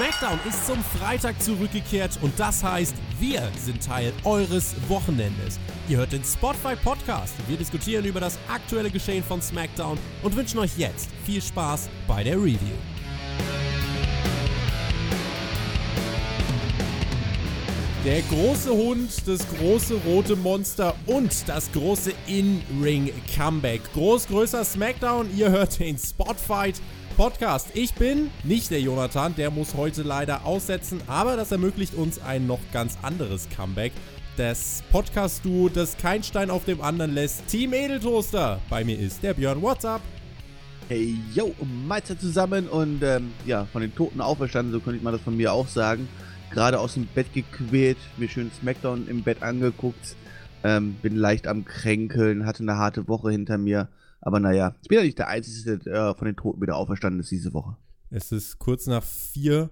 SmackDown ist zum Freitag zurückgekehrt und das heißt, wir sind Teil eures Wochenendes. Ihr hört den Spotify Podcast. Wir diskutieren über das aktuelle Geschehen von SmackDown und wünschen euch jetzt viel Spaß bei der Review. Der große Hund, das große rote Monster und das große In-Ring-Comeback. Groß, größer Smackdown, ihr hört den Spotfight Podcast. Ich bin nicht der Jonathan, der muss heute leider aussetzen, aber das ermöglicht uns ein noch ganz anderes Comeback. Das Podcast-Duo, das kein Stein auf dem anderen lässt. Team Edeltoaster. Bei mir ist der Björn. What's up? Hey, yo, Meister zusammen und ähm, ja, von den Toten auferstanden, so könnte ich mal das von mir auch sagen gerade aus dem Bett gequält, mir schön Smackdown im Bett angeguckt, ähm, bin leicht am Kränkeln, hatte eine harte Woche hinter mir. Aber naja, ich bin ja nicht der Einzige, der äh, von den Toten wieder auferstanden ist diese Woche. Es ist kurz nach vier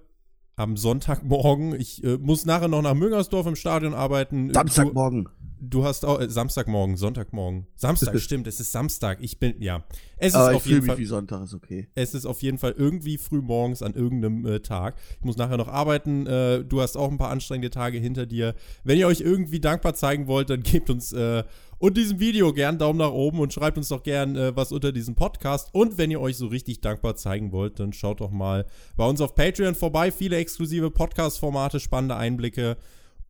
am Sonntagmorgen. Ich äh, muss nachher noch nach Müngersdorf im Stadion arbeiten. Samstagmorgen du hast auch äh, Samstagmorgen, Sonntagmorgen. Samstag, stimmt, es ist Samstag. Ich bin, ja. Es ist Aber auf jeden Fall. wie Sonntag ist okay. Es ist auf jeden Fall irgendwie früh morgens an irgendeinem äh, Tag. Ich muss nachher noch arbeiten. Äh, du hast auch ein paar anstrengende Tage hinter dir. Wenn ihr euch irgendwie dankbar zeigen wollt, dann gebt uns unter diesem Video gern Daumen nach oben und schreibt uns doch gern äh, was unter diesem Podcast. Und wenn ihr euch so richtig dankbar zeigen wollt, dann schaut doch mal bei uns auf Patreon vorbei. Viele exklusive Podcast-Formate, spannende Einblicke.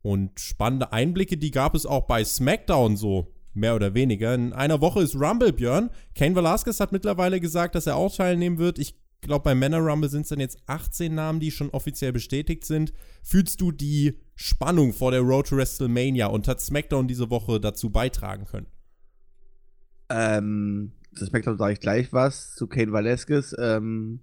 Und spannende Einblicke, die gab es auch bei SmackDown so, mehr oder weniger. In einer Woche ist Rumble, Björn. Kane Velasquez hat mittlerweile gesagt, dass er auch teilnehmen wird. Ich glaube, bei Männer Rumble sind es dann jetzt 18 Namen, die schon offiziell bestätigt sind. Fühlst du die Spannung vor der Road to WrestleMania und hat SmackDown diese Woche dazu beitragen können? Ähm, zu SmackDown sage ich gleich was. Zu Kane Velasquez. Ähm,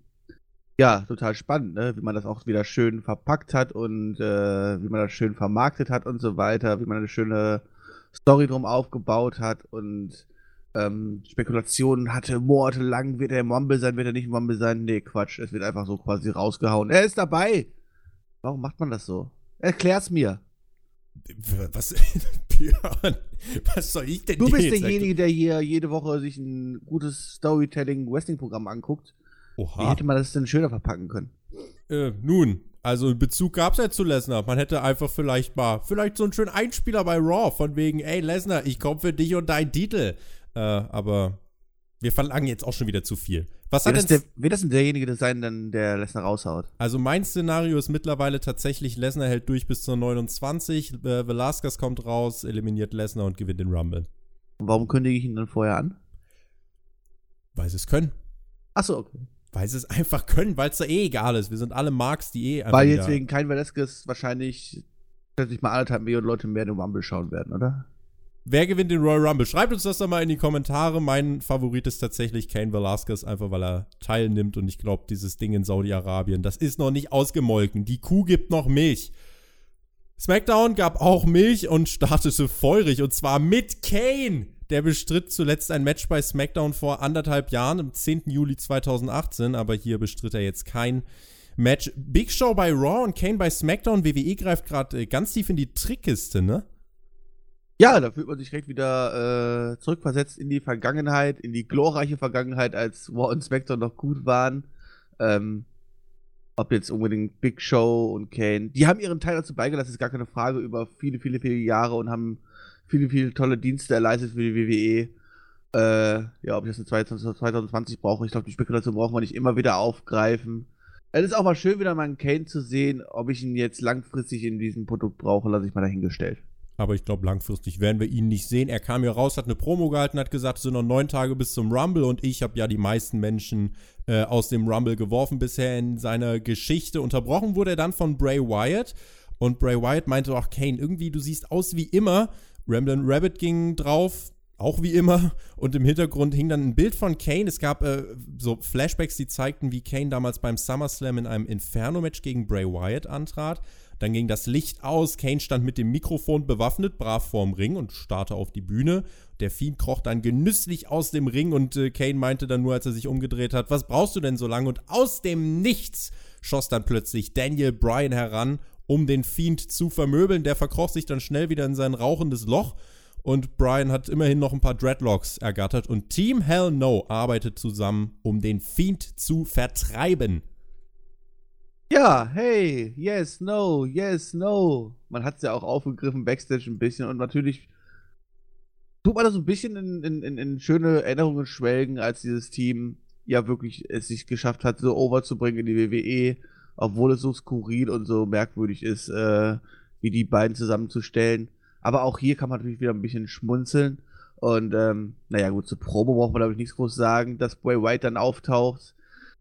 ja, total spannend, ne? wie man das auch wieder schön verpackt hat und äh, wie man das schön vermarktet hat und so weiter, wie man eine schöne Story drum aufgebaut hat und ähm, Spekulationen hatte, monatelang wird er im Mumble sein, wird er nicht im Mumble sein. Nee, Quatsch, es wird einfach so quasi rausgehauen. Er ist dabei! Warum macht man das so? Erklär's mir. Was, Björn, was soll ich denn Du bist derjenige, der hier jede Woche sich ein gutes Storytelling-Wrestling-Programm anguckt Oha. Wie hätte man das denn schöner verpacken können? Äh, nun, also Bezug gab es ja zu Lesnar. Man hätte einfach vielleicht mal, vielleicht so einen schönen Einspieler bei Raw, von wegen, ey Lesnar, ich komme für dich und deinen Titel. Äh, aber wir verlangen jetzt auch schon wieder zu viel. Was hat das der, wird das denn derjenige sein, dann der Lesnar raushaut? Also mein Szenario ist mittlerweile tatsächlich, Lesnar hält durch bis zur 29, äh, Velasquez kommt raus, eliminiert Lesnar und gewinnt den Rumble. Und warum kündige ich ihn dann vorher an? Weil sie es können. Achso, okay. Weil sie es einfach können, weil es da eh egal ist. Wir sind alle Marks, die eh Weil jetzt wegen kein Velasquez wahrscheinlich sich mal anderthalb Millionen Leute mehr den Rumble schauen werden, oder? Wer gewinnt den Royal Rumble? Schreibt uns das doch mal in die Kommentare. Mein Favorit ist tatsächlich Kane Velasquez, einfach weil er teilnimmt. Und ich glaube, dieses Ding in Saudi-Arabien, das ist noch nicht ausgemolken. Die Kuh gibt noch Milch. SmackDown gab auch Milch und startete feurig. Und zwar mit Kane. Der bestritt zuletzt ein Match bei SmackDown vor anderthalb Jahren, am 10. Juli 2018, aber hier bestritt er jetzt kein Match. Big Show bei Raw und Kane bei SmackDown. WWE greift gerade äh, ganz tief in die Trickkiste, ne? Ja, da fühlt man sich direkt wieder äh, zurückversetzt in die Vergangenheit, in die glorreiche Vergangenheit, als Raw und SmackDown noch gut waren. Ähm, ob jetzt unbedingt Big Show und Kane. Die haben ihren Teil dazu beigelassen, ist gar keine Frage, über viele, viele, viele Jahre und haben viele, viele tolle Dienste erleistet für die WWE. Äh, ja, ob ich das in 2020 brauche, ich glaube, die Spekulation brauchen wir nicht immer wieder aufgreifen. Es ist auch mal schön, wieder mal einen Kane zu sehen. Ob ich ihn jetzt langfristig in diesem Produkt brauche, lasse ich mal dahingestellt. Aber ich glaube, langfristig werden wir ihn nicht sehen. Er kam hier raus, hat eine Promo gehalten, hat gesagt, es sind noch neun Tage bis zum Rumble und ich habe ja die meisten Menschen äh, aus dem Rumble geworfen bisher in seiner Geschichte. Unterbrochen wurde er dann von Bray Wyatt und Bray Wyatt meinte auch, Kane, irgendwie, du siehst aus wie immer Ramblin' Rabbit ging drauf, auch wie immer. Und im Hintergrund hing dann ein Bild von Kane. Es gab äh, so Flashbacks, die zeigten, wie Kane damals beim SummerSlam in einem Inferno-Match gegen Bray Wyatt antrat. Dann ging das Licht aus. Kane stand mit dem Mikrofon bewaffnet, brav vorm Ring und starrte auf die Bühne. Der Fiend kroch dann genüsslich aus dem Ring und äh, Kane meinte dann nur, als er sich umgedreht hat, was brauchst du denn so lange? Und aus dem Nichts schoss dann plötzlich Daniel Bryan heran um den Fiend zu vermöbeln. Der verkroch sich dann schnell wieder in sein rauchendes Loch. Und Brian hat immerhin noch ein paar Dreadlocks ergattert. Und Team Hell No arbeitet zusammen, um den Fiend zu vertreiben. Ja, hey, yes, no, yes, no. Man hat es ja auch aufgegriffen, Backstage ein bisschen und natürlich tut man da so ein bisschen in, in, in, in schöne Erinnerungen schwelgen, als dieses Team ja wirklich es sich geschafft hat, so overzubringen in die WWE, obwohl es so skurril und so merkwürdig ist, äh, wie die beiden zusammenzustellen. Aber auch hier kann man natürlich wieder ein bisschen schmunzeln. Und ähm, naja, gut, zur Promo braucht man, glaube ich, nichts groß sagen, dass Bray White dann auftaucht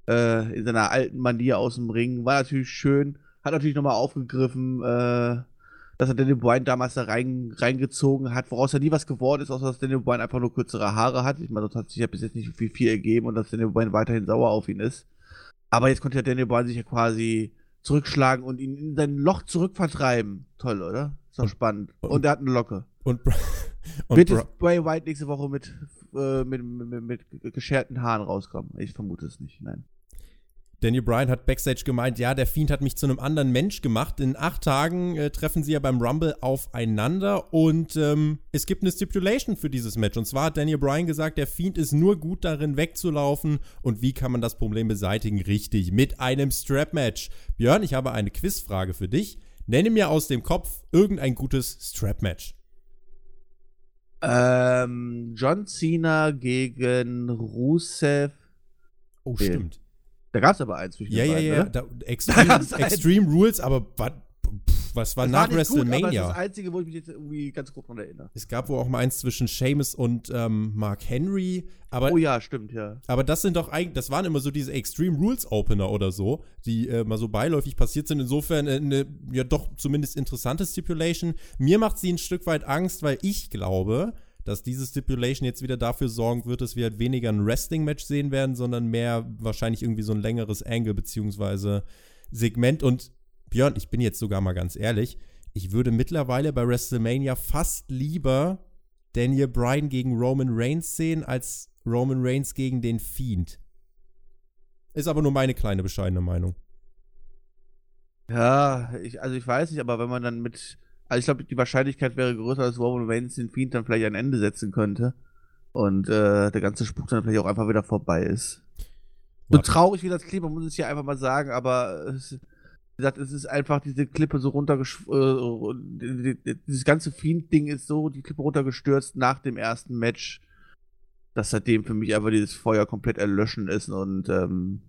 äh, in seiner alten Manier aus dem Ring. War natürlich schön. Hat natürlich nochmal aufgegriffen, äh, dass er Daniel Bryan damals da rein, reingezogen hat, woraus ja nie was geworden ist, außer dass Daniel Bryan einfach nur kürzere Haare hat. Ich meine, das hat sich ja bis jetzt nicht viel, viel ergeben und dass Daniel Bryan weiterhin sauer auf ihn ist. Aber jetzt konnte ja Daniel Bryan sich ja quasi zurückschlagen und ihn in sein Loch zurückvertreiben. Toll, oder? Ist doch spannend. Und, und er hat eine Locke. Und, und Wird jetzt Bray White nächste Woche mit, äh, mit, mit, mit, gescherten Haaren rauskommen? Ich vermute es nicht, nein. Daniel Bryan hat backstage gemeint, ja, der Fiend hat mich zu einem anderen Mensch gemacht. In acht Tagen äh, treffen sie ja beim Rumble aufeinander und ähm, es gibt eine Stipulation für dieses Match. Und zwar hat Daniel Bryan gesagt, der Fiend ist nur gut darin wegzulaufen. Und wie kann man das Problem beseitigen? Richtig, mit einem Strap-Match. Björn, ich habe eine Quizfrage für dich. Nenne mir aus dem Kopf irgendein gutes Strap-Match. Ähm, John Cena gegen Rusev. Oh, stimmt. Da gab es aber eins zwischen Ja, ja, ja. Da, Extreme, Extreme Rules, aber was, was war das nach war WrestleMania? Gut, aber das ist das Einzige, wo ich mich jetzt irgendwie ganz grob dran erinnere. Es gab wohl auch mal eins zwischen Seamus und ähm, Mark Henry. Aber, oh ja, stimmt, ja. Aber das sind doch eigentlich, das waren immer so diese Extreme Rules Opener oder so, die äh, mal so beiläufig passiert sind. Insofern eine, ja doch zumindest interessante Stipulation. Mir macht sie ein Stück weit Angst, weil ich glaube, dass diese Stipulation jetzt wieder dafür sorgen wird, dass wir halt weniger ein Wrestling-Match sehen werden, sondern mehr wahrscheinlich irgendwie so ein längeres Angle beziehungsweise Segment. Und Björn, ich bin jetzt sogar mal ganz ehrlich, ich würde mittlerweile bei WrestleMania fast lieber Daniel Bryan gegen Roman Reigns sehen, als Roman Reigns gegen den Fiend. Ist aber nur meine kleine bescheidene Meinung. Ja, ich, also ich weiß nicht, aber wenn man dann mit also ich glaube, die Wahrscheinlichkeit wäre größer, dass Roman Reigns den Fiend dann vielleicht ein Ende setzen könnte. Und äh, der ganze Spuk dann vielleicht auch einfach wieder vorbei ist. So traurig wie das klingt, man muss es hier einfach mal sagen, aber es, wie gesagt, es ist einfach diese Klippe so runtergestürzt. Äh, dieses ganze Fiend-Ding ist so die Klippe runtergestürzt nach dem ersten Match, dass seitdem für mich einfach dieses Feuer komplett erlöschen ist und ähm,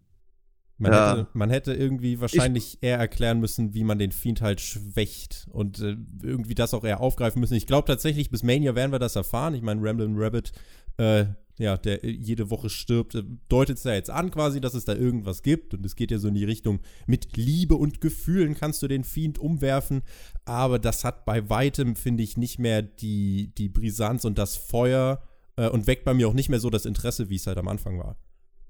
man, ja. hätte, man hätte irgendwie wahrscheinlich ich, eher erklären müssen, wie man den Fiend halt schwächt und äh, irgendwie das auch eher aufgreifen müssen. Ich glaube tatsächlich, bis Mania werden wir das erfahren. Ich meine, Ramblin' Rabbit, äh, ja, der jede Woche stirbt, äh, deutet es ja jetzt an quasi, dass es da irgendwas gibt. Und es geht ja so in die Richtung, mit Liebe und Gefühlen kannst du den Fiend umwerfen. Aber das hat bei weitem, finde ich, nicht mehr die, die Brisanz und das Feuer äh, und weckt bei mir auch nicht mehr so das Interesse, wie es halt am Anfang war.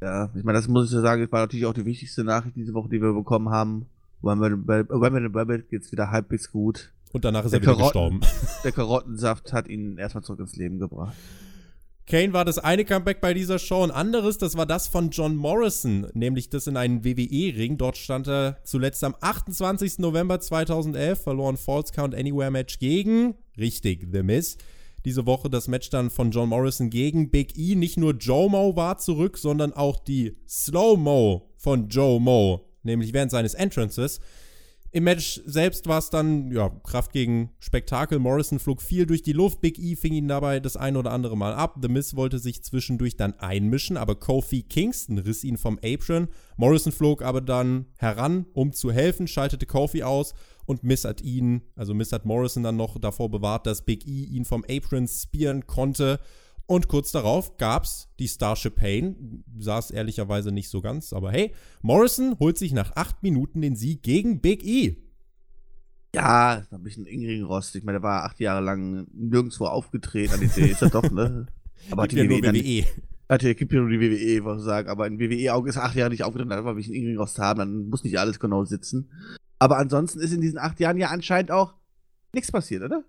Ja, ich meine, das muss ich ja sagen, war natürlich auch die wichtigste Nachricht diese Woche, die wir bekommen haben. Women Rabbit geht es wieder halbwegs gut. Und danach ist der er wieder Karotten, gestorben. Der Karottensaft hat ihn erstmal zurück ins Leben gebracht. Kane war das eine Comeback bei dieser Show. Ein anderes, das war das von John Morrison, nämlich das in einem WWE-Ring. Dort stand er zuletzt am 28. November 2011, verloren False Count Anywhere Match gegen, richtig, The Miz diese Woche das Match dann von John Morrison gegen Big E. Nicht nur Joe Mo war zurück, sondern auch die Slow Mo von Joe Mo, nämlich während seines Entrances. Im Match selbst war es dann, ja, Kraft gegen Spektakel. Morrison flog viel durch die Luft. Big E fing ihn dabei das ein oder andere Mal ab. The Miz wollte sich zwischendurch dann einmischen, aber Kofi Kingston riss ihn vom Apron. Morrison flog aber dann heran, um zu helfen, schaltete Kofi aus und Miss hat ihn, also Miss hat Morrison dann noch davor bewahrt, dass Big E ihn vom Apron spieren konnte. Und kurz darauf gab's die Starship Pain. Saß ehrlicherweise nicht so ganz, aber hey, Morrison holt sich nach acht Minuten den Sieg gegen Big E. Ja, ist ein bisschen Ingring-Rost. Ich meine, der war acht Jahre lang nirgendwo aufgetreten. An die ist er doch, ne? Aber hat die ja WWE. Nur WWE. Warte, gibt ja nur die WWE, was ich sagen. Aber in WWE-Augen ist acht Jahre nicht aufgetreten, dann war ein bisschen Ingring-Rost haben, dann muss nicht alles genau sitzen. Aber ansonsten ist in diesen acht Jahren ja anscheinend auch nichts passiert, oder?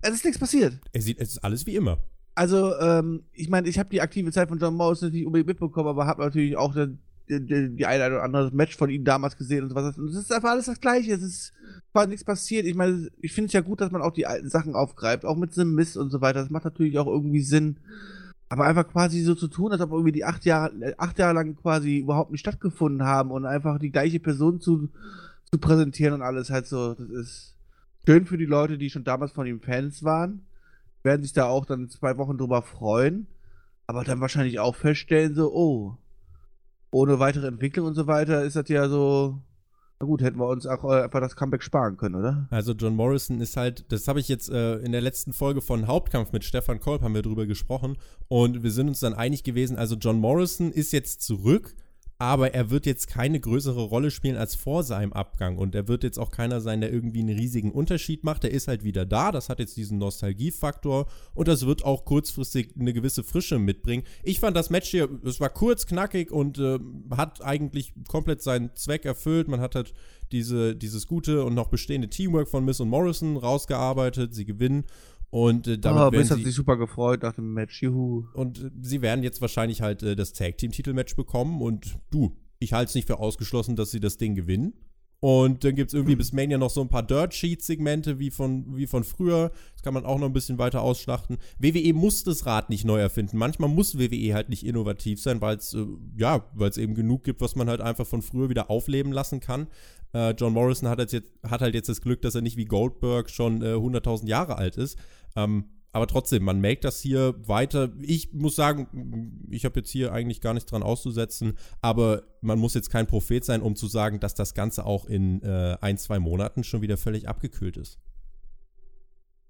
Es ist nichts passiert. Es, es ist alles wie immer. Also, ähm, ich meine, ich habe die aktive Zeit von John Morrison nicht unbedingt mitbekommen, aber habe natürlich auch die, die, die eine oder andere Match von ihm damals gesehen und so was. Und es ist einfach alles das Gleiche. Es ist quasi nichts passiert. Ich meine, ich finde es ja gut, dass man auch die alten Sachen aufgreift, auch mit diesem Mist und so weiter. Das macht natürlich auch irgendwie Sinn. Aber einfach quasi so zu tun, als ob irgendwie die acht Jahre, äh, acht Jahre lang quasi überhaupt nicht stattgefunden haben und einfach die gleiche Person zu, zu präsentieren und alles halt so, das ist schön für die Leute, die schon damals von ihm Fans waren. Werden sich da auch dann zwei Wochen drüber freuen, aber dann wahrscheinlich auch feststellen, so, oh, ohne weitere Entwicklung und so weiter ist das ja so, na gut, hätten wir uns auch äh, einfach das Comeback sparen können, oder? Also John Morrison ist halt, das habe ich jetzt äh, in der letzten Folge von Hauptkampf mit Stefan Kolb haben wir drüber gesprochen und wir sind uns dann einig gewesen, also John Morrison ist jetzt zurück, aber er wird jetzt keine größere Rolle spielen als vor seinem Abgang und er wird jetzt auch keiner sein, der irgendwie einen riesigen Unterschied macht. Er ist halt wieder da, das hat jetzt diesen Nostalgiefaktor und das wird auch kurzfristig eine gewisse Frische mitbringen. Ich fand das Match hier, es war kurz, knackig und äh, hat eigentlich komplett seinen Zweck erfüllt. Man hat halt diese, dieses gute und noch bestehende Teamwork von Miss und Morrison rausgearbeitet, sie gewinnen und äh, damit oh, werden hat sich super gefreut nach dem Match. Juhu. Und äh, sie werden jetzt wahrscheinlich halt äh, das Tag Team Titelmatch bekommen und du, ich halte es nicht für ausgeschlossen, dass sie das Ding gewinnen. Und dann gibt es irgendwie hm. bis Mania noch so ein paar Dirt Sheet-Segmente wie von, wie von früher. Das kann man auch noch ein bisschen weiter ausschlachten. WWE muss das Rad nicht neu erfinden. Manchmal muss WWE halt nicht innovativ sein, weil es, äh, ja, weil es eben genug gibt, was man halt einfach von früher wieder aufleben lassen kann. Äh, John Morrison hat, jetzt, hat halt jetzt das Glück, dass er nicht wie Goldberg schon äh, 100.000 Jahre alt ist. Ähm, aber trotzdem, man merkt das hier weiter. Ich muss sagen, ich habe jetzt hier eigentlich gar nichts dran auszusetzen, aber man muss jetzt kein Prophet sein, um zu sagen, dass das Ganze auch in äh, ein, zwei Monaten schon wieder völlig abgekühlt ist.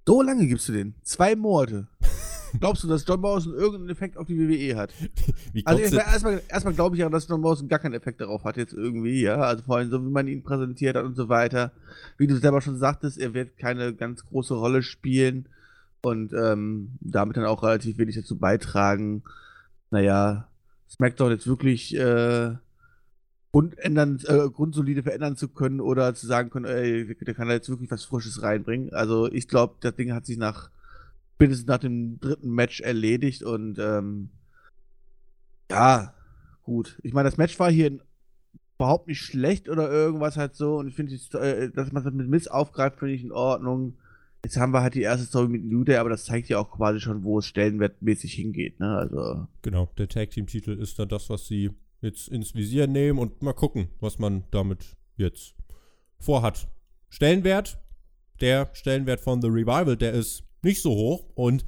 So lange gibst du den? Zwei Monate. Glaubst du, dass John Morrison irgendeinen Effekt auf die WWE hat? also erstmal, erstmal glaube ich ja, dass John Morrison gar keinen Effekt darauf hat jetzt irgendwie, ja. Also vor allem so, wie man ihn präsentiert hat und so weiter. Wie du selber schon sagtest, er wird keine ganz große Rolle spielen und ähm, damit dann auch relativ wenig dazu beitragen, naja, SmackDown jetzt wirklich äh, grundändern, äh, grundsolide verändern zu können oder zu sagen können, ey, der kann da jetzt wirklich was Frisches reinbringen. Also ich glaube, das Ding hat sich nach spätestens nach dem dritten Match erledigt und ähm, ja, gut. Ich meine, das Match war hier überhaupt nicht schlecht oder irgendwas halt so und ich finde, äh, dass man das mit Miss aufgreift, finde ich in Ordnung. Jetzt haben wir halt die erste Story mit New Day, aber das zeigt ja auch quasi schon, wo es stellenwertmäßig hingeht, ne? Also. Genau, der Tag Team Titel ist dann das, was sie jetzt ins Visier nehmen und mal gucken, was man damit jetzt vorhat. Stellenwert, der Stellenwert von The Revival, der ist nicht so hoch und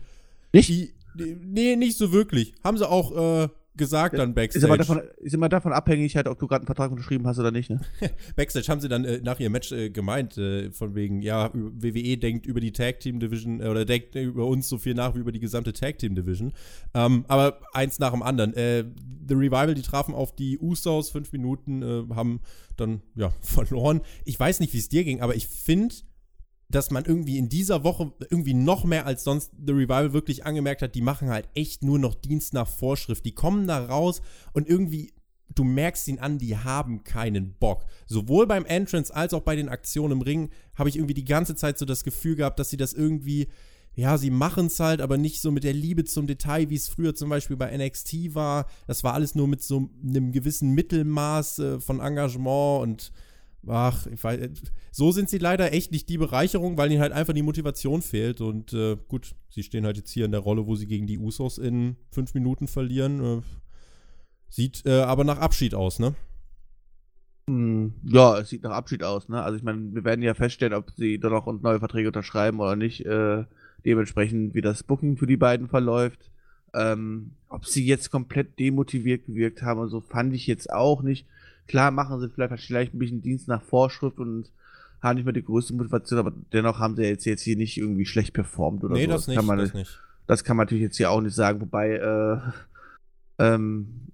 nicht? Die, nee, nicht so wirklich. Haben sie auch äh, gesagt dann Backstage. Ist immer davon, ist immer davon abhängig, halt, ob du gerade einen Vertrag unterschrieben hast oder nicht, ne? Backstage haben sie dann äh, nach ihrem Match äh, gemeint, äh, von wegen, ja, WWE denkt über die Tag Team Division äh, oder denkt über uns so viel nach wie über die gesamte Tag Team Division. Ähm, aber eins nach dem anderen. Äh, The Revival, die trafen auf die Usos, fünf Minuten, äh, haben dann, ja, verloren. Ich weiß nicht, wie es dir ging, aber ich finde, dass man irgendwie in dieser Woche irgendwie noch mehr als sonst The Revival wirklich angemerkt hat, die machen halt echt nur noch Dienst nach Vorschrift. Die kommen da raus und irgendwie, du merkst ihn an, die haben keinen Bock. Sowohl beim Entrance als auch bei den Aktionen im Ring habe ich irgendwie die ganze Zeit so das Gefühl gehabt, dass sie das irgendwie, ja, sie machen es halt, aber nicht so mit der Liebe zum Detail, wie es früher zum Beispiel bei NXT war. Das war alles nur mit so einem gewissen Mittelmaß äh, von Engagement und ach, ich weiß, so sind sie leider echt nicht die Bereicherung, weil ihnen halt einfach die Motivation fehlt. Und äh, gut, sie stehen halt jetzt hier in der Rolle, wo sie gegen die Usos in fünf Minuten verlieren. Äh, sieht äh, aber nach Abschied aus, ne? Hm, ja, es sieht nach Abschied aus, ne? Also ich meine, wir werden ja feststellen, ob sie da noch neue Verträge unterschreiben oder nicht. Äh, dementsprechend, wie das Booking für die beiden verläuft. Ähm, ob sie jetzt komplett demotiviert gewirkt haben und so, fand ich jetzt auch nicht. Klar machen sie vielleicht, vielleicht ein bisschen Dienst nach Vorschrift und haben nicht mehr die größte Motivation, aber dennoch haben sie jetzt, jetzt hier nicht irgendwie schlecht performt oder nee, so. das, nicht, kann man, das nicht. Das kann man natürlich jetzt hier auch nicht sagen, wobei, äh, ähm,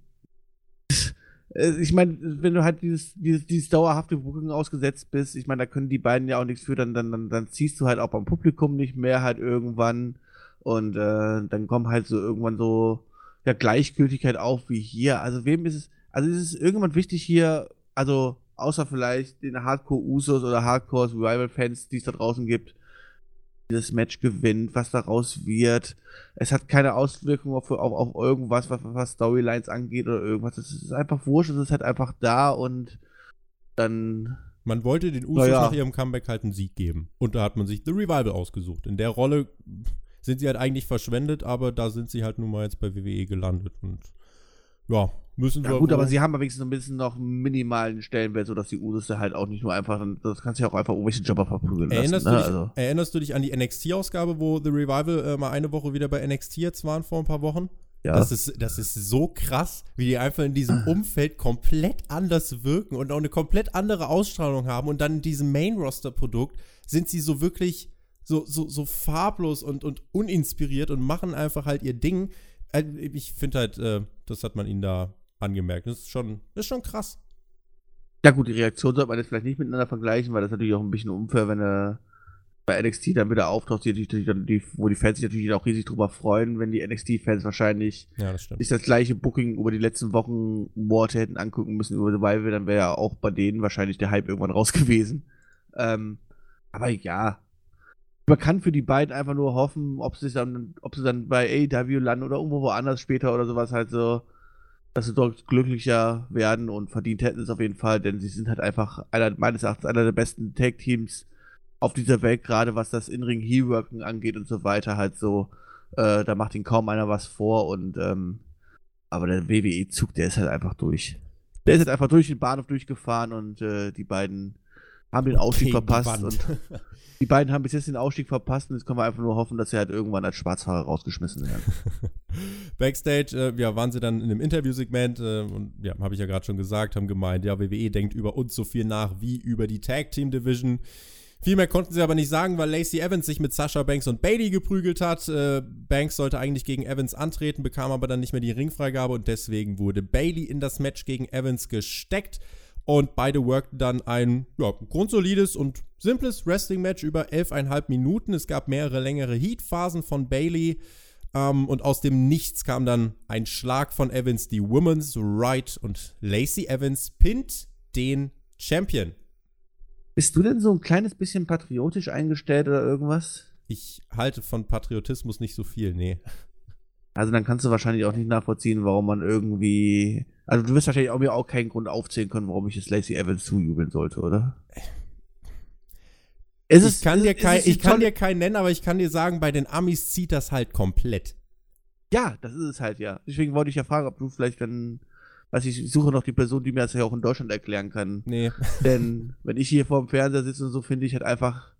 ich meine, wenn du halt dieses, dieses, dieses dauerhafte Booking ausgesetzt bist, ich meine, da können die beiden ja auch nichts für, dann, dann, dann, dann ziehst du halt auch beim Publikum nicht mehr halt irgendwann und äh, dann kommt halt so irgendwann so ja, Gleichgültigkeit auf wie hier. Also wem ist es, also ist es irgendwann wichtig hier, also außer vielleicht den Hardcore-Usos oder Hardcore-Rival-Fans, die es da draußen gibt, dieses Match gewinnt, was daraus wird. Es hat keine Auswirkungen auf, auf, auf irgendwas, was, was, Storylines angeht oder irgendwas. Es ist einfach wurscht, es ist halt einfach da und dann. Man wollte den Usos ja. nach ihrem Comeback halt einen Sieg geben. Und da hat man sich The Revival ausgesucht. In der Rolle sind sie halt eigentlich verschwendet, aber da sind sie halt nun mal jetzt bei WWE gelandet und ja, müssen ja. Gut, aber sie haben wenigstens ein bisschen noch minimalen Stellenwert, sodass die Usos halt auch nicht nur einfach, das kannst du ja auch einfach irgendwelche Jobber verprügeln erinnerst lassen. Du dich, also. Erinnerst du dich an die NXT-Ausgabe, wo The Revival äh, mal eine Woche wieder bei NXT jetzt waren vor ein paar Wochen? Ja. Das, ist, das ist so krass, wie die einfach in diesem Umfeld komplett anders wirken und auch eine komplett andere Ausstrahlung haben. Und dann in diesem Main-Roster-Produkt sind sie so wirklich so, so, so farblos und, und uninspiriert und machen einfach halt ihr Ding. Äh, ich finde halt, äh, das hat man ihnen da angemerkt. Das ist schon, das ist schon krass. Ja, gut, die Reaktion sollte man jetzt vielleicht nicht miteinander vergleichen, weil das natürlich auch ein bisschen unfair, wenn er bei NXT dann wieder auftaucht, die, die, wo die Fans sich natürlich auch riesig drüber freuen, wenn die NXT-Fans wahrscheinlich ja, das sich das gleiche Booking über die letzten Wochen Monate hätten angucken müssen über Survival, dann wäre ja auch bei denen wahrscheinlich der Hype irgendwann raus gewesen. Ähm, aber ja, man kann für die beiden einfach nur hoffen, ob sie dann, ob sie dann bei AEW landen oder irgendwo woanders später oder sowas halt so, dass sie dort glücklicher werden und verdient hätten es auf jeden Fall, denn sie sind halt einfach einer, meines Erachtens einer der besten Tag-Teams auf dieser Welt, gerade was das In-Ring Heel-Working angeht und so weiter, halt so, äh, da macht ihnen kaum einer was vor und, ähm, aber der WWE-Zug, der ist halt einfach durch. Der ist halt einfach durch den Bahnhof durchgefahren und äh, die beiden haben den Ausstieg verpasst und die beiden haben bis jetzt den Ausstieg verpasst und jetzt können wir einfach nur hoffen, dass sie halt irgendwann als Schwarzfahrer rausgeschmissen werden. Backstage, äh, ja, waren sie dann in einem Interviewsegment äh, und ja, habe ich ja gerade schon gesagt, haben gemeint, ja, WWE denkt über uns so viel nach wie über die Tag Team Division. Viel mehr konnten sie aber nicht sagen, weil Lacey Evans sich mit Sasha Banks und Bailey geprügelt hat. Äh, Banks sollte eigentlich gegen Evans antreten, bekam aber dann nicht mehr die Ringfreigabe und deswegen wurde Bailey in das Match gegen Evans gesteckt. Und beide workten dann ein ja, grundsolides und simples Wrestling-Match über 11,5 Minuten. Es gab mehrere längere Heat-Phasen von Bailey. Ähm, und aus dem Nichts kam dann ein Schlag von Evans, die Women's Right. Und Lacey Evans pinnt den Champion. Bist du denn so ein kleines bisschen patriotisch eingestellt oder irgendwas? Ich halte von Patriotismus nicht so viel, nee. Also dann kannst du wahrscheinlich auch nicht nachvollziehen, warum man irgendwie. Also du wirst wahrscheinlich auch mir auch keinen Grund aufzählen können, warum ich es Lacey Evans zujubeln sollte, oder? Es ich kann, dir, kein, ich kann dir keinen nennen, aber ich kann dir sagen, bei den Amis zieht das halt komplett. Ja, das ist es halt, ja. Deswegen wollte ich ja fragen, ob du vielleicht dann Weiß ich, suche noch die Person, die mir das ja auch in Deutschland erklären kann. Nee. Denn wenn ich hier vor dem Fernseher sitze und so, finde ich halt einfach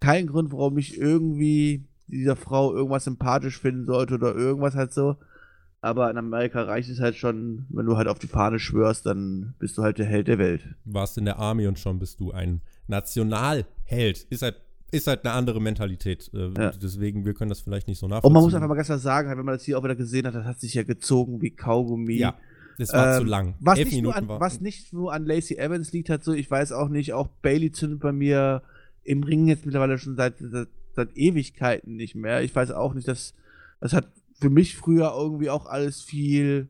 keinen Grund, warum ich irgendwie dieser Frau irgendwas sympathisch finden sollte oder irgendwas halt so. Aber in Amerika reicht es halt schon, wenn du halt auf die Fahne schwörst, dann bist du halt der Held der Welt. Warst in der Army und schon bist du ein Nationalheld. Ist halt, ist halt eine andere Mentalität. Äh, ja. Deswegen, wir können das vielleicht nicht so nachvollziehen. Und man muss einfach mal ganz klar sagen, wenn man das hier auch wieder gesehen hat, das hat sich ja gezogen wie Kaugummi. Ja. Das war ähm, zu lang. Was nicht, Minuten an, war. was nicht nur an Lacey Evans liegt, hat so, ich weiß auch nicht, auch Bailey zündet bei mir im Ring jetzt mittlerweile schon seit, seit, seit Ewigkeiten nicht mehr. Ich weiß auch nicht, dass das hat für mich früher irgendwie auch alles viel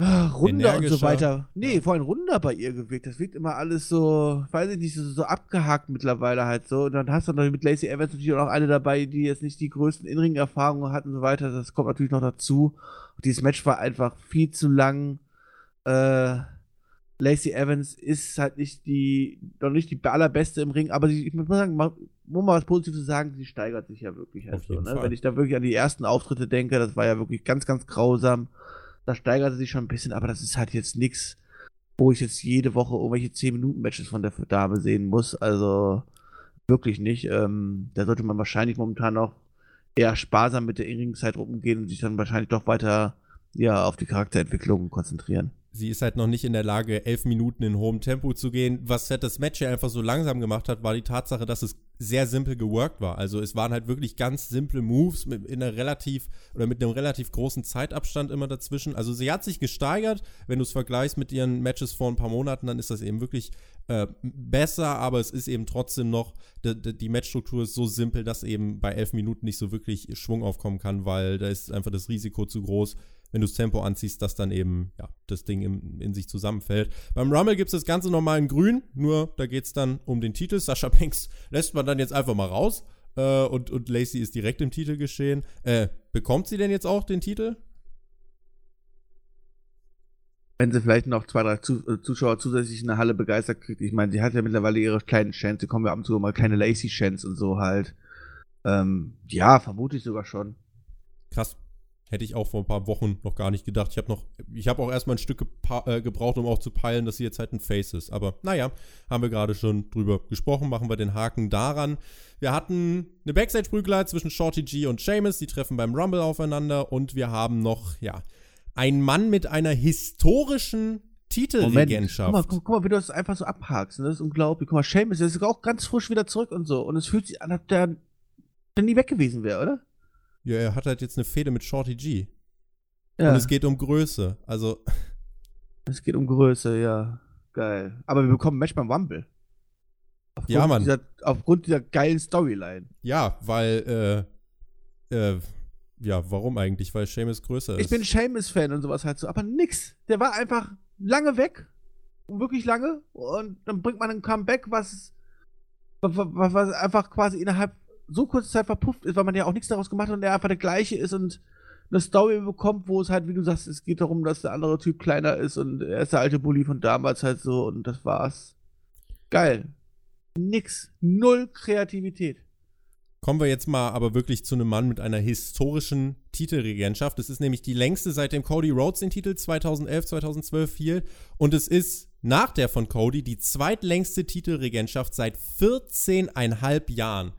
Ah, runder und so weiter. Nee, ja. vor allem runder bei ihr gewirkt. Das wirkt immer alles so, weiß ich nicht, so, so abgehakt mittlerweile halt so. Und dann hast du noch mit Lacey Evans natürlich auch noch eine dabei, die jetzt nicht die größten Inring-Erfahrungen hat und so weiter. Das kommt natürlich noch dazu. Und dieses Match war einfach viel zu lang. Äh, Lacey Evans ist halt nicht die, noch nicht die allerbeste im Ring, aber sie, ich muss mal sagen, um mal was Positives zu sagen, sie steigert sich ja wirklich halt so, ne? Wenn ich da wirklich an die ersten Auftritte denke, das war ja wirklich ganz, ganz grausam da steigert er sich schon ein bisschen, aber das ist halt jetzt nichts, wo ich jetzt jede Woche irgendwelche 10-Minuten-Matches von der Dame sehen muss. Also wirklich nicht. Ähm, da sollte man wahrscheinlich momentan noch eher sparsam mit der Inringzeit umgehen und sich dann wahrscheinlich doch weiter ja, auf die Charakterentwicklung konzentrieren sie ist halt noch nicht in der Lage, elf Minuten in hohem Tempo zu gehen. Was halt das Match ja einfach so langsam gemacht hat, war die Tatsache, dass es sehr simpel geworkt war. Also es waren halt wirklich ganz simple Moves mit in einer relativ oder mit einem relativ großen Zeitabstand immer dazwischen. Also sie hat sich gesteigert. Wenn du es vergleichst mit ihren Matches vor ein paar Monaten, dann ist das eben wirklich äh, besser, aber es ist eben trotzdem noch, die Matchstruktur ist so simpel, dass eben bei elf Minuten nicht so wirklich Schwung aufkommen kann, weil da ist einfach das Risiko zu groß, wenn du das Tempo anziehst, dass dann eben ja, das Ding im, in sich zusammenfällt. Beim Rumble gibt es das Ganze nochmal in grün, nur da geht es dann um den Titel. Sascha Banks lässt man dann jetzt einfach mal raus äh, und, und Lacey ist direkt im Titel geschehen. Äh, bekommt sie denn jetzt auch den Titel? Wenn sie vielleicht noch zwei, drei äh, Zuschauer zusätzlich in der Halle begeistert kriegt. Ich meine, sie hat ja mittlerweile ihre kleinen Chance. Sie kommen ja ab und zu mal kleine Lacey-Chance und so halt. Ähm, ja, vermute ich sogar schon. Krass. Hätte ich auch vor ein paar Wochen noch gar nicht gedacht. Ich habe noch, ich habe auch erstmal ein Stück äh, gebraucht, um auch zu peilen, dass sie jetzt halt ein Face ist. Aber naja, haben wir gerade schon drüber gesprochen. Machen wir den Haken daran. Wir hatten eine Backstage-Prügelei zwischen Shorty G und Seamus. Die treffen beim Rumble aufeinander. Und wir haben noch, ja, einen Mann mit einer historischen Titelregentschaft. Guck mal, guck, guck, mal, wie du das einfach so abhakst. Ne? Das ist unglaublich. Guck mal, Seamus ist auch ganz frisch wieder zurück und so. Und es fühlt sich an, als ob der, der nie weg gewesen wäre, oder? Ja, er hat halt jetzt eine Fehde mit Shorty G. Ja. Und es geht um Größe. Also. Es geht um Größe, ja. Geil. Aber wir bekommen ein Match beim Rumble. Aufgrund ja, Mann. Dieser, aufgrund dieser geilen Storyline. Ja, weil, äh, äh, ja, warum eigentlich? Weil Seamus größer ist. Ich bin Seamus-Fan und sowas halt so, aber nix. Der war einfach lange weg. Wirklich lange. Und dann bringt man ein Comeback, was, was, was einfach quasi innerhalb so kurze Zeit verpufft ist, weil man ja auch nichts daraus gemacht hat und er einfach der gleiche ist und eine Story bekommt, wo es halt, wie du sagst, es geht darum, dass der andere Typ kleiner ist und er ist der alte Bully von damals halt so und das war's. Geil. Nix. Null Kreativität. Kommen wir jetzt mal aber wirklich zu einem Mann mit einer historischen Titelregentschaft. Es ist nämlich die längste, seitdem Cody Rhodes den Titel 2011, 2012 fiel. Und es ist nach der von Cody die zweitlängste Titelregentschaft seit 14,5 Jahren.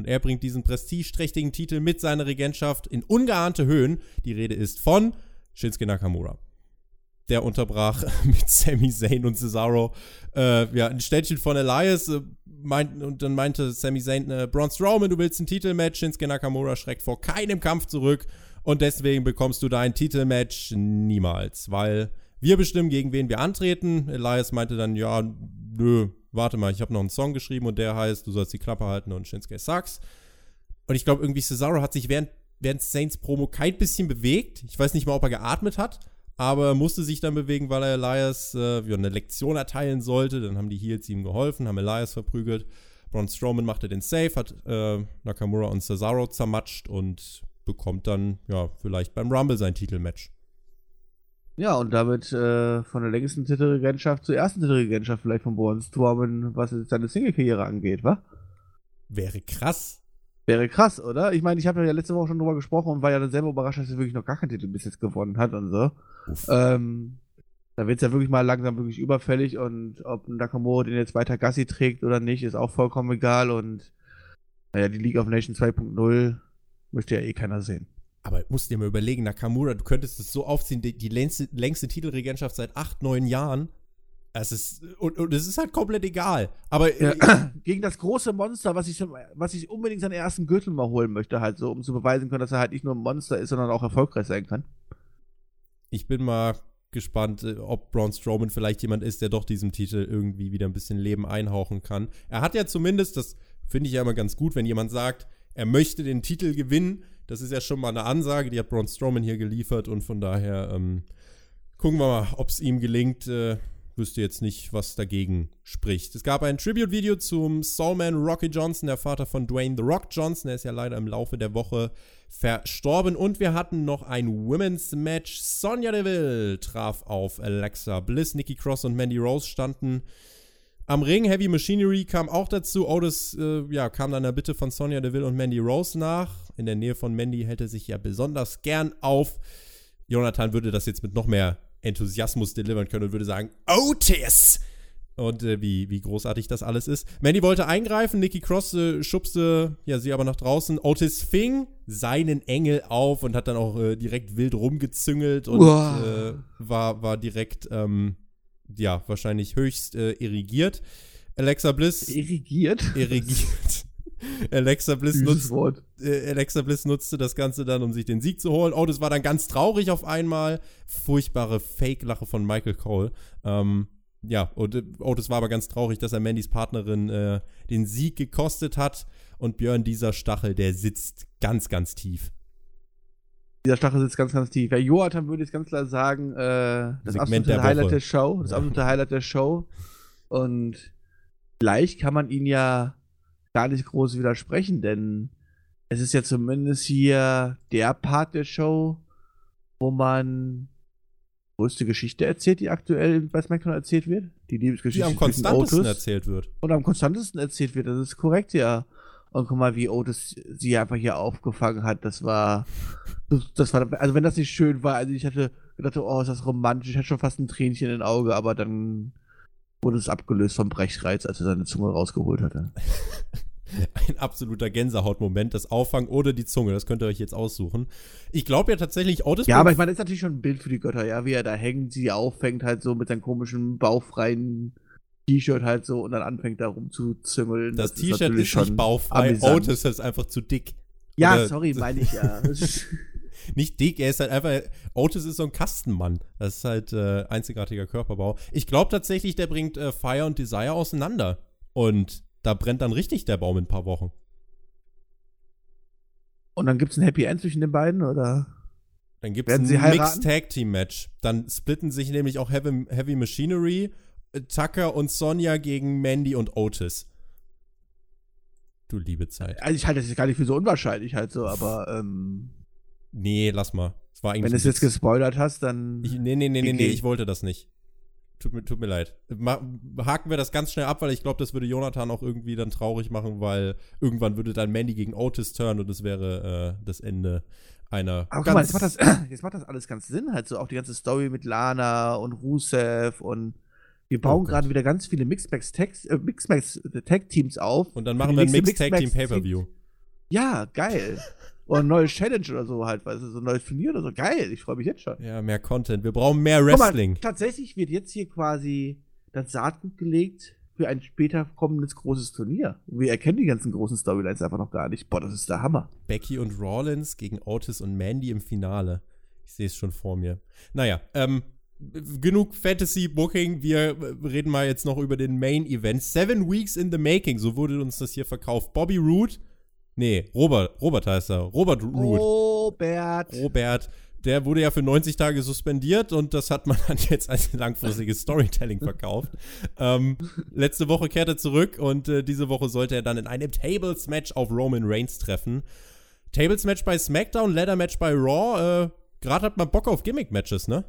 Und er bringt diesen prestigeträchtigen Titel mit seiner Regentschaft in ungeahnte Höhen. Die Rede ist von Shinsuke Nakamura. Der unterbrach mit Sami Zayn und Cesaro äh, ja, ein Städtchen von Elias. Äh, meint, und dann meinte Sami Zayn, äh, Braun Strowman, du willst ein Titelmatch. Shinsuke Nakamura schreckt vor keinem Kampf zurück. Und deswegen bekommst du dein Titelmatch niemals, weil wir bestimmen, gegen wen wir antreten. Elias meinte dann, ja, nö, warte mal, ich habe noch einen Song geschrieben und der heißt, du sollst die Klappe halten und Shinsuke sucks. Und ich glaube, irgendwie Cesaro hat sich während, während Saints Promo kein bisschen bewegt. Ich weiß nicht mal, ob er geatmet hat, aber musste sich dann bewegen, weil er Elias äh, eine Lektion erteilen sollte. Dann haben die Heels ihm geholfen, haben Elias verprügelt. Braun Strowman machte den Safe, hat äh, Nakamura und Cesaro zermatscht und bekommt dann, ja, vielleicht beim Rumble sein Titelmatch. Ja, und damit äh, von der längsten Titelregentschaft zur ersten Titelregentschaft vielleicht von Braun Strowman, was seine Single-Karriere angeht, wa? Wäre krass. Wäre krass, oder? Ich meine, ich habe ja letzte Woche schon drüber gesprochen und war ja dann selber überrascht, dass er wirklich noch gar keinen Titel bis jetzt gewonnen hat und so. Ähm, da wird es ja wirklich mal langsam wirklich überfällig und ob Nakamura den jetzt weiter Gassi trägt oder nicht, ist auch vollkommen egal und naja, die League of Nations 2.0 möchte ja eh keiner sehen. Aber musst dir mal überlegen, Nakamura, du könntest es so aufziehen, die, die längste, längste, Titelregentschaft seit acht, neun Jahren. Es ist, und, und es ist halt komplett egal. Aber ja, äh, gegen das große Monster, was ich, was ich unbedingt seinen ersten Gürtel mal holen möchte, halt so, um zu beweisen können, dass er halt nicht nur ein Monster ist, sondern auch erfolgreich sein kann. Ich bin mal gespannt, äh, ob Braun Strowman vielleicht jemand ist, der doch diesem Titel irgendwie wieder ein bisschen Leben einhauchen kann. Er hat ja zumindest, das finde ich ja immer ganz gut, wenn jemand sagt, er möchte den Titel gewinnen, das ist ja schon mal eine Ansage, die hat Braun Strowman hier geliefert und von daher ähm, gucken wir mal, ob es ihm gelingt. Äh, wüsste jetzt nicht, was dagegen spricht. Es gab ein Tribute-Video zum Soulman Rocky Johnson, der Vater von Dwayne The Rock Johnson. Der ist ja leider im Laufe der Woche verstorben. Und wir hatten noch ein Women's Match. Sonja Deville traf auf Alexa Bliss. Nikki Cross und Mandy Rose standen am Ring. Heavy Machinery kam auch dazu. Otis äh, ja, kam dann der Bitte von Sonja Deville und Mandy Rose nach. In der Nähe von Mandy hält er sich ja besonders gern auf. Jonathan würde das jetzt mit noch mehr Enthusiasmus delivern können und würde sagen, Otis! Und äh, wie, wie großartig das alles ist. Mandy wollte eingreifen, Nikki Cross äh, schubste ja, sie aber nach draußen. Otis fing seinen Engel auf und hat dann auch äh, direkt wild rumgezüngelt und äh, war, war direkt ähm, ja, wahrscheinlich höchst äh, irrigiert. Alexa Bliss. Irrigiert? Irrigiert. Alexa Bliss, nutzt, äh, Alexa Bliss nutzte das Ganze dann, um sich den Sieg zu holen. Oh, das war dann ganz traurig auf einmal. Furchtbare Fake-Lache von Michael Cole. Ähm, ja, und äh, Otis war aber ganz traurig, dass er Mandys Partnerin äh, den Sieg gekostet hat. Und Björn, dieser Stachel, der sitzt ganz, ganz tief. Dieser Stachel sitzt ganz, ganz tief. Ja, Joachim würde ich ganz klar sagen, äh, das Segment absolute der Highlight Woche. der Show. Das ja. absolute Highlight der Show. Und vielleicht kann man ihn ja gar nicht groß widersprechen, denn es ist ja zumindest hier der Part der Show, wo man größte Geschichte erzählt, die aktuell bei SmackDown erzählt wird. Die Liebesgeschichte die am konstantesten erzählt wird. Und am konstantesten erzählt wird, das ist korrekt, ja. Und guck mal, wie Otis sie einfach hier aufgefangen hat. Das war. Das, das war. Also, wenn das nicht schön war, also ich hatte gedacht, oh, ist das romantisch. Ich hatte schon fast ein Tränchen in den Auge, aber dann wurde es abgelöst vom Brechreiz, als er seine Zunge rausgeholt hatte. Ein absoluter Gänsehautmoment, das Auffangen oder die Zunge, das könnt ihr euch jetzt aussuchen. Ich glaube ja tatsächlich, Otis. Ja, aber ich meine, das ist natürlich schon ein Bild für die Götter, ja, wie er da hängt, sie auffängt, halt so mit seinem komischen, bauchfreien T-Shirt halt so und dann anfängt da rumzuzüngeln. Das, das T-Shirt ist, ist nicht bauchfrei, amüsant. Otis ist einfach zu dick. Ja, oder sorry, meine ich ja. nicht dick, er ist halt einfach. Otis ist so ein Kastenmann. Das ist halt äh, einzigartiger Körperbau. Ich glaube tatsächlich, der bringt äh, Fire und Desire auseinander. Und da brennt dann richtig der Baum in ein paar Wochen. Und dann gibt es ein Happy End zwischen den beiden, oder? Dann gibt es ein Mixed Tag Team Match. Dann splitten sich nämlich auch Heavy, Heavy Machinery, äh, Tucker und Sonja gegen Mandy und Otis. Du liebe Zeit. Also ich halte das jetzt gar nicht für so unwahrscheinlich halt so, aber ähm, Nee, lass mal. Wenn du es jetzt gespoilert hast, dann. Ich, nee, nee, nee, nee, nee, ich wollte das nicht. Tut mir, tut mir leid. haken wir das ganz schnell ab, weil ich glaube, das würde Jonathan auch irgendwie dann traurig machen, weil irgendwann würde dann Mandy gegen Otis turnen und es wäre äh, das Ende einer. Aber guck mal, jetzt macht, das, jetzt macht das alles ganz Sinn, halt so auch die ganze Story mit Lana und Rusev und wir bauen oh gerade wieder ganz viele Mixmax Tag, äh, Mixmax Tag Teams auf. Und dann machen wir ein Mixed Tag Team Pay-Per-View. Ja, geil. Oder ein neues Challenge oder so halt, weißt du, so ein neues Turnier oder so. Geil, ich freue mich jetzt schon. Ja, mehr Content. Wir brauchen mehr Wrestling. Mal, tatsächlich wird jetzt hier quasi das Saatgut gelegt für ein später kommendes großes Turnier. Wir erkennen die ganzen großen Storylines einfach noch gar nicht. Boah, das ist der Hammer. Becky und Rollins gegen Otis und Mandy im Finale. Ich sehe es schon vor mir. Naja, ähm, genug Fantasy Booking. Wir reden mal jetzt noch über den Main Event. Seven Weeks in the Making, so wurde uns das hier verkauft. Bobby Roode Nee, Robert, Robert heißt er. Robert Root. Robert. Robert. Der wurde ja für 90 Tage suspendiert und das hat man dann jetzt als langfristiges Storytelling verkauft. ähm, letzte Woche kehrt er zurück und äh, diese Woche sollte er dann in einem Tables-Match auf Roman Reigns treffen. Tables-Match bei SmackDown, Ladder-Match bei Raw. Äh, Gerade hat man Bock auf Gimmick-Matches, ne?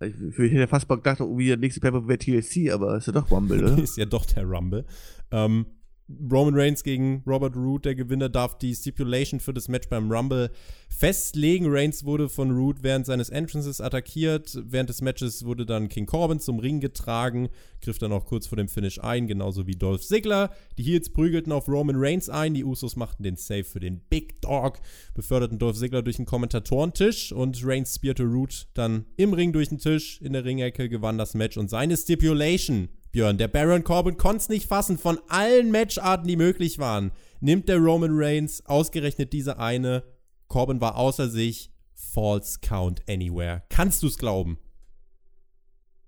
Ich, ich hätte fast Bock gedacht, oh, wie der nächste Paper wäre TLC, aber ist ja doch Rumble, oder? ist ja doch der Rumble. Ähm, Roman Reigns gegen Robert Roode, der Gewinner, darf die Stipulation für das Match beim Rumble festlegen. Reigns wurde von Roode während seines Entrances attackiert. Während des Matches wurde dann King Corbin zum Ring getragen, griff dann auch kurz vor dem Finish ein, genauso wie Dolph Ziggler. Die Heels prügelten auf Roman Reigns ein. Die Usos machten den Save für den Big Dog, beförderten Dolph Ziggler durch den Kommentatorentisch und Reigns spearte Roode dann im Ring durch den Tisch. In der Ringecke gewann das Match und seine Stipulation Björn, der Baron Corbin konnte es nicht fassen. Von allen Matcharten, die möglich waren, nimmt der Roman Reigns ausgerechnet diese eine. Corbin war außer sich. False Count Anywhere. Kannst du es glauben?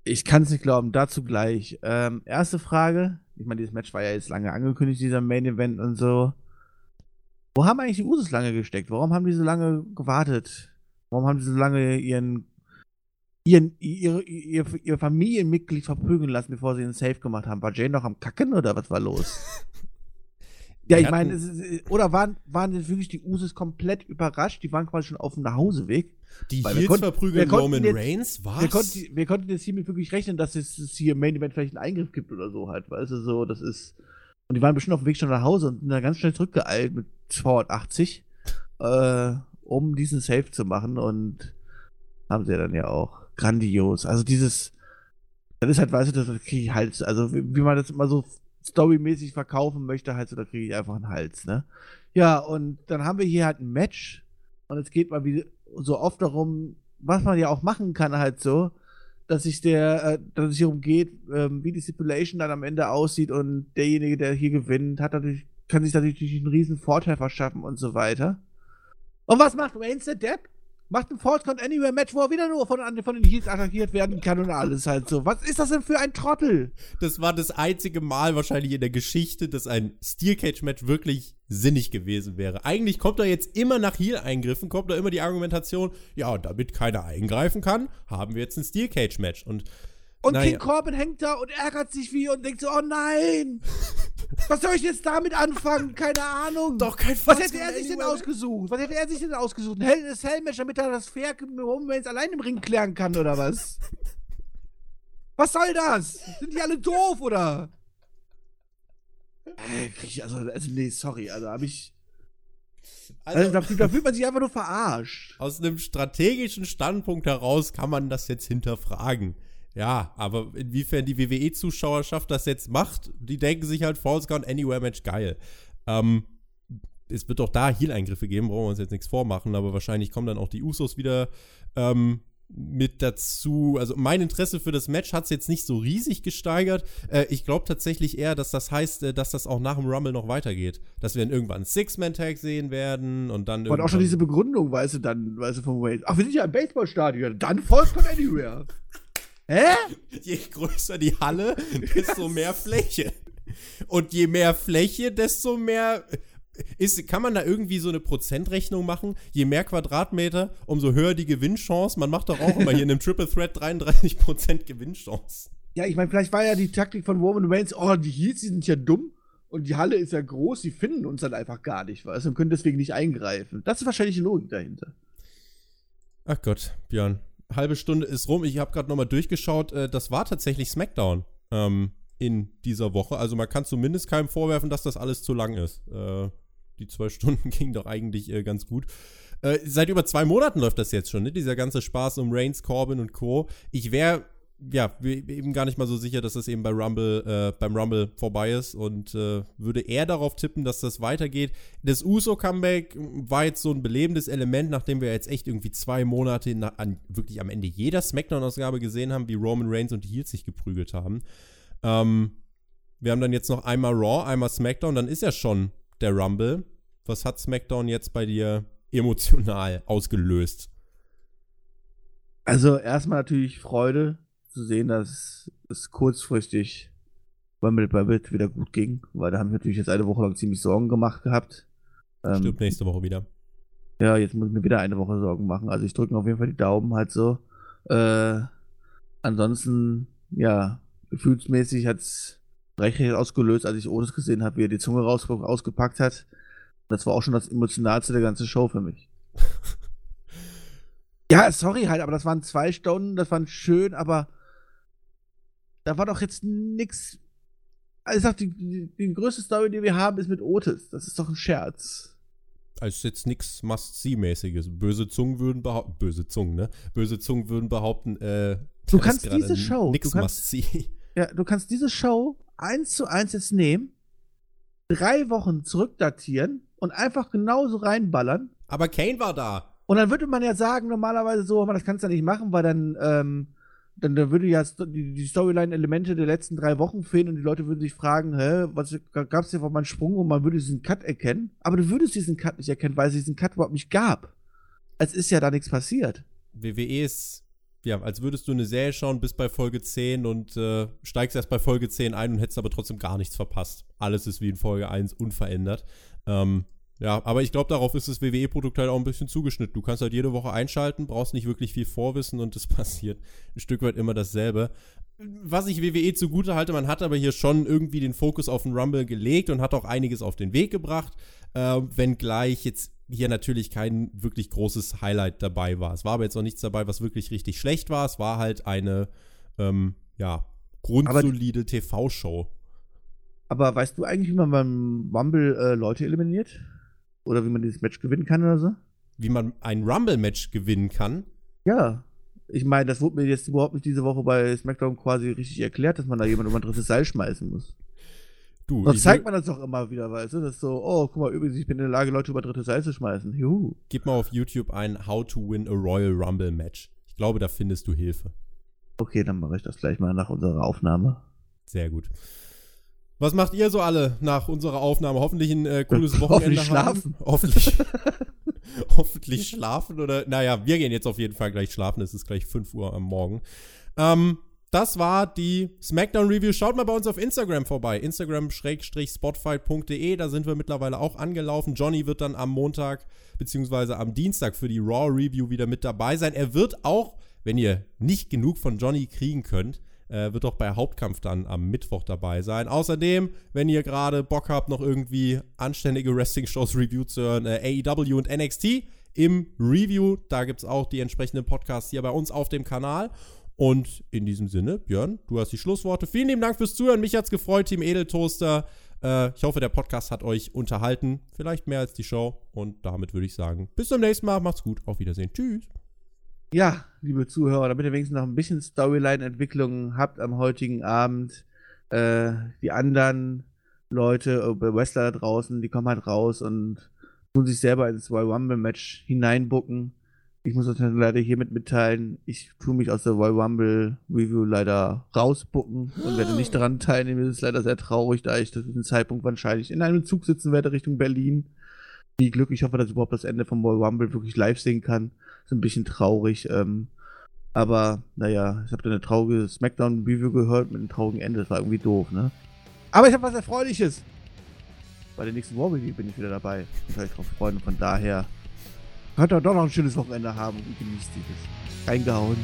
Ich kann es nicht glauben. Dazu gleich. Ähm, erste Frage. Ich meine, dieses Match war ja jetzt lange angekündigt, dieser Main Event und so. Wo haben eigentlich die Usos lange gesteckt? Warum haben die so lange gewartet? Warum haben die so lange ihren ihren, ihr, ihr, ihr Familienmitglied verprügeln lassen, bevor sie einen Safe gemacht haben. War Jane noch am Kacken oder was war los? ja, ich meine, oder waren, waren wirklich die Usos komplett überrascht? Die waren quasi schon auf dem Nachhauseweg. Die Weil Heels verprügeln Roman jetzt, Reigns? Was? Wir konnten, wir konnten jetzt hiermit wirklich rechnen, dass es, es hier im Main Event vielleicht einen Eingriff gibt oder so halt. Weißt du, so, das ist. Und die waren bestimmt auf dem Weg schon nach Hause und sind dann ganz schnell zurückgeeilt mit 280, äh, um diesen Safe zu machen und haben sie ja dann ja auch grandios. Also dieses, das ist halt, weißt du, das kriege ich Hals. Also wie, wie, man das immer so storymäßig verkaufen möchte, halt so, da kriege ich einfach einen Hals, ne? Ja, und dann haben wir hier halt ein Match und es geht mal wie so oft darum, was man ja auch machen kann, halt so, dass sich der, äh, dass es hier umgeht, ähm, wie die Stipulation dann am Ende aussieht und derjenige, der hier gewinnt, hat natürlich, kann sich natürlich einen riesen Vorteil verschaffen und so weiter. Und was macht Wayne der Depp? Macht ein False Anywhere Match, wo er wieder nur von, von den Heels attackiert werden kann und alles halt so. Was ist das denn für ein Trottel? Das war das einzige Mal wahrscheinlich in der Geschichte, dass ein Steel Cage Match wirklich sinnig gewesen wäre. Eigentlich kommt da jetzt immer nach Heel-Eingriffen, kommt da immer die Argumentation, ja, damit keiner eingreifen kann, haben wir jetzt ein Steel Cage Match. Und und naja. King Corbin hängt da und ärgert sich wie und denkt so, oh nein! Was soll ich jetzt damit anfangen? Keine Ahnung. Doch kein Was hätte er sich denn ausgesucht? Was hätte er sich denn ausgesucht? Ein helles Helmmatch, damit er das Fair Moments allein im Ring klären kann, oder was? was soll das? Sind die alle doof, oder? Äh, also, also, nee, sorry, also habe ich. Also, also da, fühlt man sich einfach nur verarscht. Aus einem strategischen Standpunkt heraus kann man das jetzt hinterfragen. Ja, aber inwiefern die WWE-Zuschauerschaft das jetzt macht, die denken sich halt Falls Gone Anywhere Match geil. Ähm, es wird auch da Heal-Eingriffe geben, brauchen wir uns jetzt nichts vormachen, aber wahrscheinlich kommen dann auch die Usos wieder ähm, mit dazu. Also mein Interesse für das Match hat es jetzt nicht so riesig gesteigert. Äh, ich glaube tatsächlich eher, dass das heißt, äh, dass das auch nach dem Rumble noch weitergeht. Dass wir dann irgendwann einen Six-Man-Tag sehen werden und dann. Und auch schon diese Begründung, weißt du, dann, weißt du, von Wade. Ach, wir sind ja im Baseballstadion. Dann folgt von Anywhere. Hä? Je größer die Halle, desto mehr Fläche. Und je mehr Fläche, desto mehr ist, kann man da irgendwie so eine Prozentrechnung machen? Je mehr Quadratmeter, umso höher die Gewinnchance. Man macht doch auch immer hier in einem Triple Threat 33% Gewinnchance. Ja, ich meine, vielleicht war ja die Taktik von Roman Reigns, oh, die Heels, die sind ja dumm und die Halle ist ja groß, die finden uns dann einfach gar nicht, weißt du, und können deswegen nicht eingreifen. Das ist wahrscheinlich die Logik dahinter. Ach Gott, Björn. Halbe Stunde ist rum. Ich habe gerade nochmal durchgeschaut. Äh, das war tatsächlich SmackDown ähm, in dieser Woche. Also man kann zumindest keinem vorwerfen, dass das alles zu lang ist. Äh, die zwei Stunden ging doch eigentlich äh, ganz gut. Äh, seit über zwei Monaten läuft das jetzt schon, ne? Dieser ganze Spaß um Reigns, Corbin und Co. Ich wäre ja, eben gar nicht mal so sicher, dass das eben bei Rumble, äh, beim Rumble vorbei ist und äh, würde eher darauf tippen, dass das weitergeht. Das Uso-Comeback war jetzt so ein belebendes Element, nachdem wir jetzt echt irgendwie zwei Monate na, an, wirklich am Ende jeder Smackdown-Ausgabe gesehen haben, wie Roman Reigns und die Heels sich geprügelt haben. Ähm, wir haben dann jetzt noch einmal Raw, einmal Smackdown, dann ist ja schon der Rumble. Was hat SmackDown jetzt bei dir emotional ausgelöst? Also erstmal natürlich Freude zu sehen, dass es kurzfristig Rumble Rumble wieder gut ging, weil da haben wir natürlich jetzt eine Woche lang ziemlich Sorgen gemacht gehabt. Ähm, Stimmt nächste Woche wieder. Ja, jetzt muss ich mir wieder eine Woche Sorgen machen. Also ich drücke auf jeden Fall die Daumen halt so. Äh, ansonsten, ja, gefühlsmäßig hat es Brechrecht ausgelöst, als ich Otis gesehen habe, wie er die Zunge raus, ausgepackt hat. Das war auch schon das Emotionalste der ganzen Show für mich. ja, sorry halt, aber das waren zwei Stunden, das waren schön, aber da war doch jetzt nix. Also ich sag, die, die, die größte Story, die wir haben, ist mit Otis. Das ist doch ein Scherz. Also ist jetzt nichts Must-See-mäßiges. Böse Zungen würden behaupten, böse Zungen, ne? Böse Zungen würden behaupten, äh, du kannst diese Show, nix Must-See. Ja, du kannst diese Show eins zu eins jetzt nehmen, drei Wochen zurückdatieren und einfach genauso reinballern. Aber Kane war da. Und dann würde man ja sagen, normalerweise so, aber das kannst du ja nicht machen, weil dann, ähm, dann, dann würde ja die, die Storyline-Elemente der letzten drei Wochen fehlen und die Leute würden sich fragen, hä, was gab es hier von meinem Sprung und man würde diesen Cut erkennen. Aber du würdest diesen Cut nicht erkennen, weil es diesen Cut überhaupt nicht gab. Es ist ja da nichts passiert. WWE ist ja, als würdest du eine Serie schauen bis bei Folge 10 und äh, steigst erst bei Folge 10 ein und hättest aber trotzdem gar nichts verpasst. Alles ist wie in Folge 1 unverändert. Ähm, ja, aber ich glaube, darauf ist das WWE-Produkt halt auch ein bisschen zugeschnitten. Du kannst halt jede Woche einschalten, brauchst nicht wirklich viel Vorwissen und es passiert ein Stück weit immer dasselbe. Was ich WWE zugute halte, man hat aber hier schon irgendwie den Fokus auf den Rumble gelegt und hat auch einiges auf den Weg gebracht, äh, wenngleich jetzt hier natürlich kein wirklich großes Highlight dabei war. Es war aber jetzt auch nichts dabei, was wirklich richtig schlecht war. Es war halt eine, ähm, ja, grundsolide TV-Show. Aber weißt du eigentlich, wie man beim Rumble äh, Leute eliminiert? Oder wie man dieses Match gewinnen kann oder so? Wie man ein Rumble-Match gewinnen kann? Ja. Ich meine, das wurde mir jetzt überhaupt nicht diese Woche bei SmackDown quasi richtig erklärt, dass man da jemand um ein drittes Seil schmeißen muss. Du, Sonst zeigt man das doch immer wieder, weißt du? Das ist so, oh, guck mal, übrigens, ich bin in der Lage, Leute über dritte Seil zu schmeißen. Juhu. Gib mal auf YouTube ein How to Win a Royal Rumble Match. Ich glaube, da findest du Hilfe. Okay, dann mache ich das gleich mal nach unserer Aufnahme. Sehr gut. Was macht ihr so alle nach unserer Aufnahme? Hoffentlich ein äh, cooles Wochenende. Hoffentlich schlafen. Hoffentlich, hoffentlich schlafen oder, naja, wir gehen jetzt auf jeden Fall gleich schlafen. Es ist gleich 5 Uhr am Morgen. Ähm, das war die SmackDown Review. Schaut mal bei uns auf Instagram vorbei. Instagram-spotfight.de. Da sind wir mittlerweile auch angelaufen. Johnny wird dann am Montag bzw. am Dienstag für die Raw Review wieder mit dabei sein. Er wird auch, wenn ihr nicht genug von Johnny kriegen könnt, äh, wird auch bei Hauptkampf dann am Mittwoch dabei sein. Außerdem, wenn ihr gerade Bock habt, noch irgendwie anständige Wrestling-Shows Review zu hören, äh, AEW und NXT im Review, da gibt es auch die entsprechenden Podcasts hier bei uns auf dem Kanal. Und in diesem Sinne, Björn, du hast die Schlussworte. Vielen lieben Dank fürs Zuhören. Mich hat's gefreut, Team Edeltoaster. Äh, ich hoffe, der Podcast hat euch unterhalten. Vielleicht mehr als die Show. Und damit würde ich sagen, bis zum nächsten Mal. Macht's gut. Auf Wiedersehen. Tschüss. Ja, liebe Zuhörer, damit ihr wenigstens noch ein bisschen Storyline-Entwicklung habt am heutigen Abend, äh, die anderen Leute, äh, Wrestler da draußen, die kommen halt raus und tun sich selber ins Royal Rumble-Match hineinbucken. Ich muss euch leider hiermit mitteilen, ich tue mich aus der Royal Rumble Review leider rausbucken und werde nicht daran teilnehmen. Das ist leider sehr traurig, da ich zu diesem Zeitpunkt wahrscheinlich in einem Zug sitzen werde Richtung Berlin. Wie Glück, ich hoffe, dass ich überhaupt das Ende vom Royal Rumble wirklich live sehen kann. Ist ein bisschen traurig. Ähm, aber naja, ich habe da eine traurige Smackdown-Review gehört mit einem traurigen Ende. Das war irgendwie doof, ne? Aber ich habe was Erfreuliches. Bei der nächsten War Review bin ich wieder dabei. Ich euch drauf freuen. Von daher könnt ihr doch noch ein schönes Wochenende haben und genießt dieses. Reingehauen.